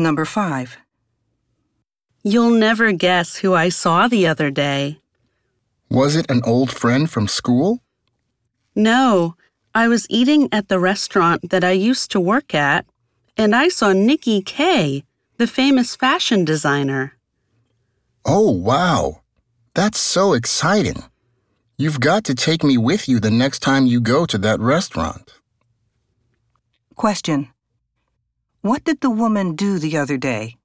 Number 5. You'll never guess who I saw the other day. Was it an old friend from school? No, I was eating at the restaurant that I used to work at, and I saw Nikki Kay, the famous fashion designer. Oh, wow. That's so exciting. You've got to take me with you the next time you go to that restaurant. Question. What did the woman do the other day?